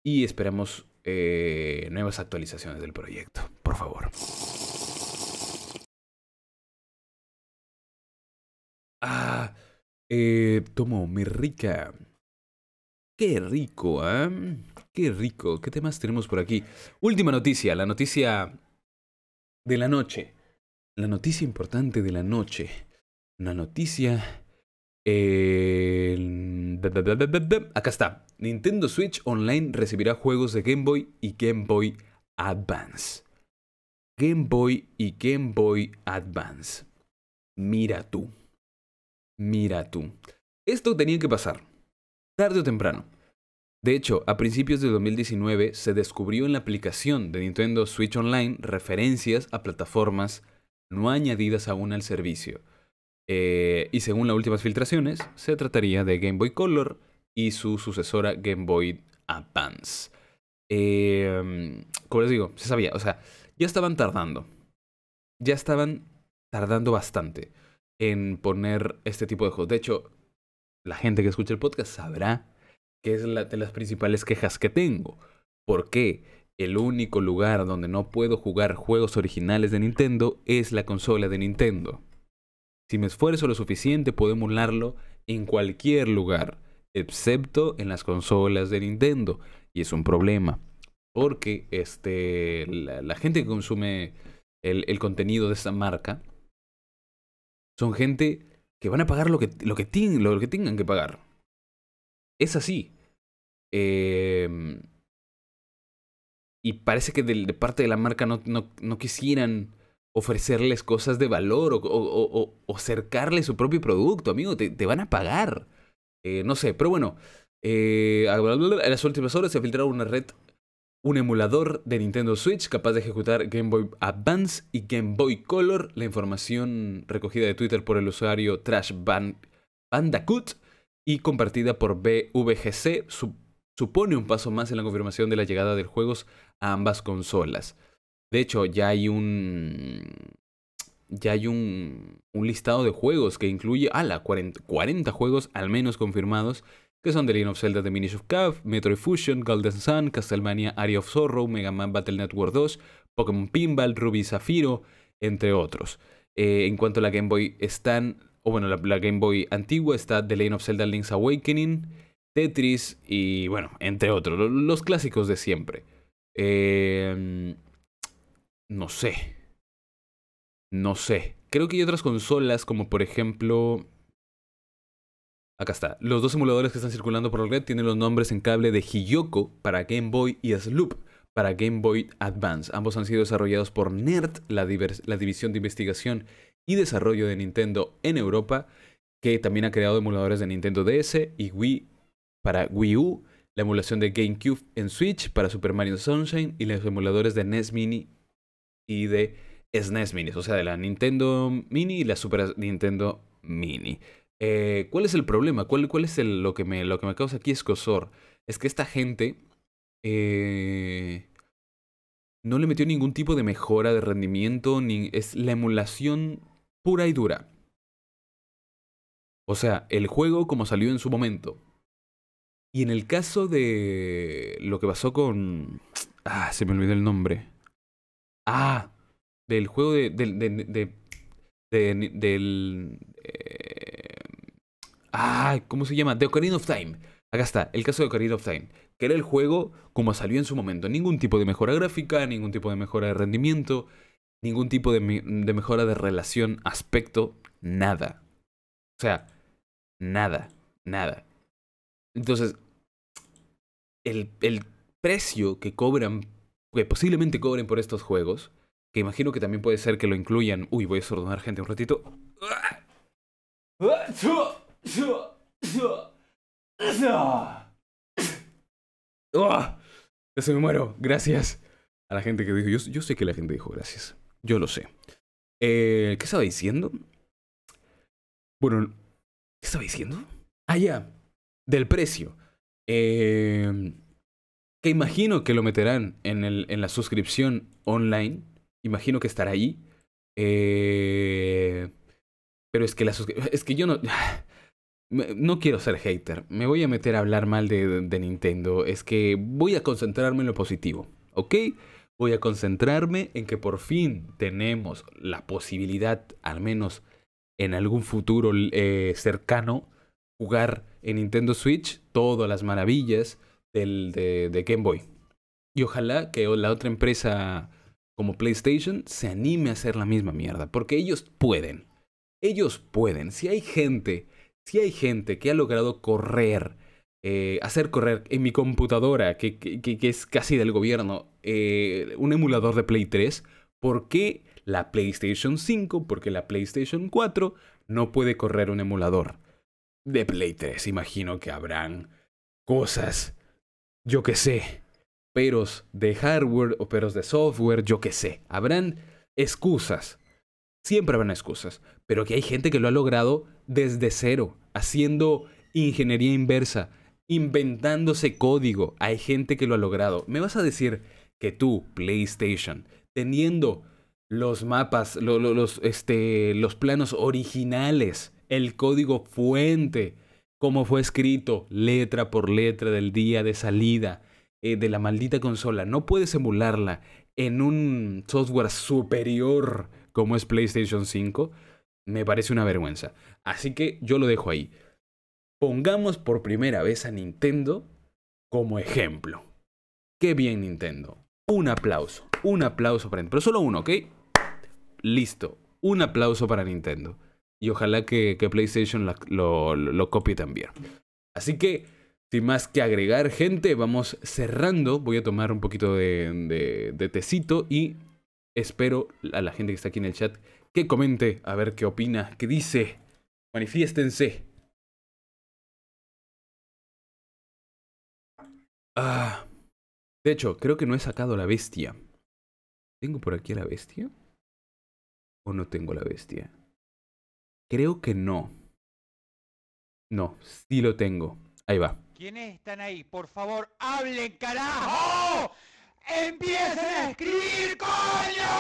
y esperamos eh, nuevas actualizaciones del proyecto, por favor. Ah, eh, tomo mi rica Qué rico, ¿eh? Qué rico. ¿Qué temas tenemos por aquí? Última noticia, la noticia de la noche. La noticia importante de la noche. Una noticia... Eh... Acá está. Nintendo Switch Online recibirá juegos de Game Boy y Game Boy Advance. Game Boy y Game Boy Advance. Mira tú. Mira tú. Esto tenía que pasar tarde o temprano. De hecho, a principios de 2019 se descubrió en la aplicación de Nintendo Switch Online referencias a plataformas no añadidas aún al servicio. Eh, y según las últimas filtraciones, se trataría de Game Boy Color y su sucesora Game Boy Advance. Eh, como les digo, se sabía, o sea, ya estaban tardando. Ya estaban tardando bastante en poner este tipo de juegos. De hecho, la gente que escucha el podcast sabrá que es la de las principales quejas que tengo. ¿Por qué? El único lugar donde no puedo jugar juegos originales de Nintendo es la consola de Nintendo. Si me esfuerzo lo suficiente puedo emularlo en cualquier lugar, excepto en las consolas de Nintendo. Y es un problema. Porque este, la, gente que consume el, el contenido de esta marca son gente que van a pagar lo que, lo que, lo que tengan que pagar. Es así. Eh, y parece que de, parte de la marca no, no, quisieran ofrecerles cosas de valor o, o, cercarles su propio producto, amigo, te, te van a pagar. Eh, no sé, pero bueno, eh, en las últimas horas se filtrado una red, un emulador de Nintendo Switch capaz de ejecutar Game Boy Advance y Game Boy Color. La información recogida de Twitter por el usuario Trash Bandacoot y compartida por BVGC supone un paso más en la confirmación de la llegada de juegos a ambas consolas. De hecho, ya hay un. Ya hay un, un listado de juegos que incluye a la 40, 40, juegos al menos confirmados, que son The Legend of Zelda The Minish of Cave, Metroid Fusion, Golden Sun, Castlevania Area of Sorrow, Mega Man Battle Network 2, Pokémon Pinball, Ruby Zafiro, entre otros. Eh, en cuanto a la Game Boy están, o bueno, la, Game Boy antigua está The Legend of Zelda Link's Awakening, Tetris y bueno, entre otros, los, clásicos de siempre. Eh, no sé. No sé. Creo que hay otras consolas como por ejemplo... Acá está. Los dos emuladores que están circulando por la red tienen los nombres en cable de Hiyoko para Game Boy y Sloop para Game Boy Advance. Ambos han sido desarrollados por NERD, la división de investigación y desarrollo de Nintendo en Europa, que también ha creado emuladores de Nintendo DS y Wii para Wii U, la emulación de GameCube en Switch para Super Mario Sunshine y los emuladores de NES Mini y de SNES Mini, o sea, de la Nintendo Mini y la Super Nintendo Mini. Eh, ¿Cuál es el problema? ¿Cuál, cuál es lo, que me, lo que me causa aquí escosor? Es que esta gente eh, no le metió ningún tipo de mejora de rendimiento, ni es la emulación pura y dura. O sea, el juego como salió en su momento. Y en el caso de lo que pasó con... Ah, se me olvidó el nombre. Ah, del juego de. del. De, del. Eh, ah, ¿cómo se llama? The Ocarina of Time. Acá está, el caso de Ocarina of Time. Que era el juego como salió en su momento. Ningún tipo de mejora gráfica, ningún tipo de mejora de rendimiento, ningún tipo de, mejora de relación, aspecto, nada. O sea, nada, nada. Entonces, el, precio que cobran que posiblemente cobren por estos juegos, que imagino que también puede ser que lo incluyan. Uy, voy a sordonar gente un ratito. Ya se me muero. Gracias a la gente que dijo. Yo, yo sé que la gente dijo gracias. Yo lo sé. Eh, ¿Qué estaba diciendo? Bueno, ¿qué estaba diciendo? Ah, ya. Del precio. Eh, que imagino que lo meterán en, el, en la suscripción online. Imagino que estará ahí. Eh, pero es que la es que yo no *sighs* no quiero ser hater. Me voy a meter a hablar mal de, de, Nintendo. Es que voy a concentrarme en lo positivo, ¿ok? Voy a concentrarme en que por fin tenemos la posibilidad, al menos en algún futuro eh, cercano, jugar en Nintendo Switch todas las maravillas del, de, de Game Boy. Y ojalá que la otra empresa como PlayStation se anime a hacer la misma mierda, porque ellos pueden. Ellos pueden. Si hay gente, si hay gente que ha logrado correr, eh, hacer correr en mi computadora, que, que, es casi del gobierno, eh, un emulador de Play 3, ¿por qué la PlayStation 5, porque la PlayStation 4 no puede correr un emulador de Play 3? Imagino que habrán cosas yo qué sé, peros de hardware o peros de software, yo qué sé. Habrán excusas. Siempre habrán excusas. Pero que hay gente que lo ha logrado desde cero, haciendo ingeniería inversa, inventándose código. Hay gente que lo ha logrado. ¿Me vas a decir que tú, PlayStation, teniendo los mapas, los, este, los planos originales, el código fuente, como fue escrito letra por letra del día de salida eh, de la maldita consola. No puedes emularla en un software superior como es PlayStation 5. Me parece una vergüenza. Así que yo lo dejo ahí. Pongamos por primera vez a Nintendo como ejemplo. Qué bien Nintendo. Un aplauso. Un aplauso para Nintendo. Pero solo uno, ¿ok? Listo. Un aplauso para Nintendo y ojalá que, PlayStation lo, copie también. Así que, sin más que agregar, gente, vamos cerrando. Voy a tomar un poquito de, de, tecito y espero a la gente que está aquí en el chat que comente a ver qué opina, qué dice. Manifiéstense. Ah, de hecho, creo que no he sacado la bestia. ¿Tengo por aquí la bestia? ¿O no tengo la bestia? Creo que no. No, sí lo tengo. Ahí va. ¿Quiénes están ahí? Por favor, hablen, carajo. ¡Empiecen a escribir, coño!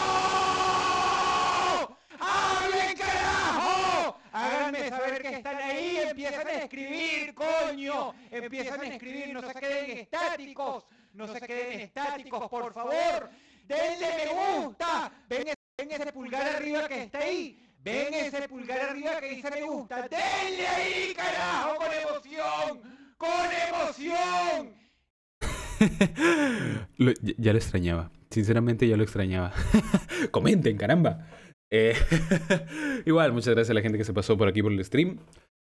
¡Hablen, carajo! Háganme saber que están ahí, empiecen a escribir, coño. Empiezan a escribir, no se queden estáticos. No se queden estáticos, por favor. Denle me gusta. Ven, ven ese pulgar arriba que está ahí. Ven ese pulgar arriba que dice me gusta. Denle ahí, carajo, con emoción. Con emoción. *laughs* Lo- ya, ya lo extrañaba. Sinceramente ya lo extrañaba. *laughs* Comenten, caramba. Eh, *laughs* igual, muchas gracias a la gente que se pasó por aquí por el stream.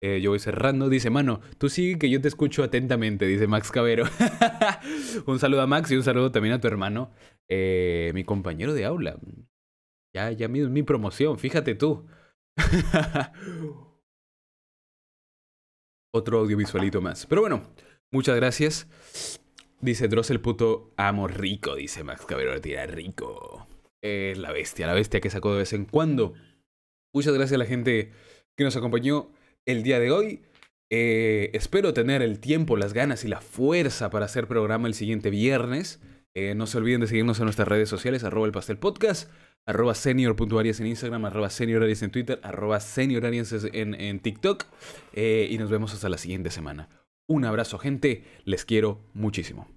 Eh, yo voy cerrando. Dice, mano, tú sigue que yo te escucho atentamente, dice Max Cabero. *laughs* un saludo a Max y un saludo también a tu hermano, eh, mi compañero de aula. Ya, ya mi, promoción, fíjate tú. *laughs* Otro audiovisualito más. Pero bueno, muchas gracias. Dice Dross el puto amo rico, dice Max Cabero, tira rico. Es la bestia, la bestia que sacó de vez en cuando. Muchas gracias a la gente que nos acompañó el día de hoy. Eh, espero tener el tiempo, las ganas y la fuerza para hacer programa el siguiente viernes. Eh, no se olviden de seguirnos en nuestras redes sociales, arroba el pastel podcast, arroba senior.arias en Instagram, arroba seniorarias en Twitter, arroba seniorarias en, en TikTok. Eh, y nos vemos hasta la siguiente semana. Un abrazo gente, les quiero muchísimo.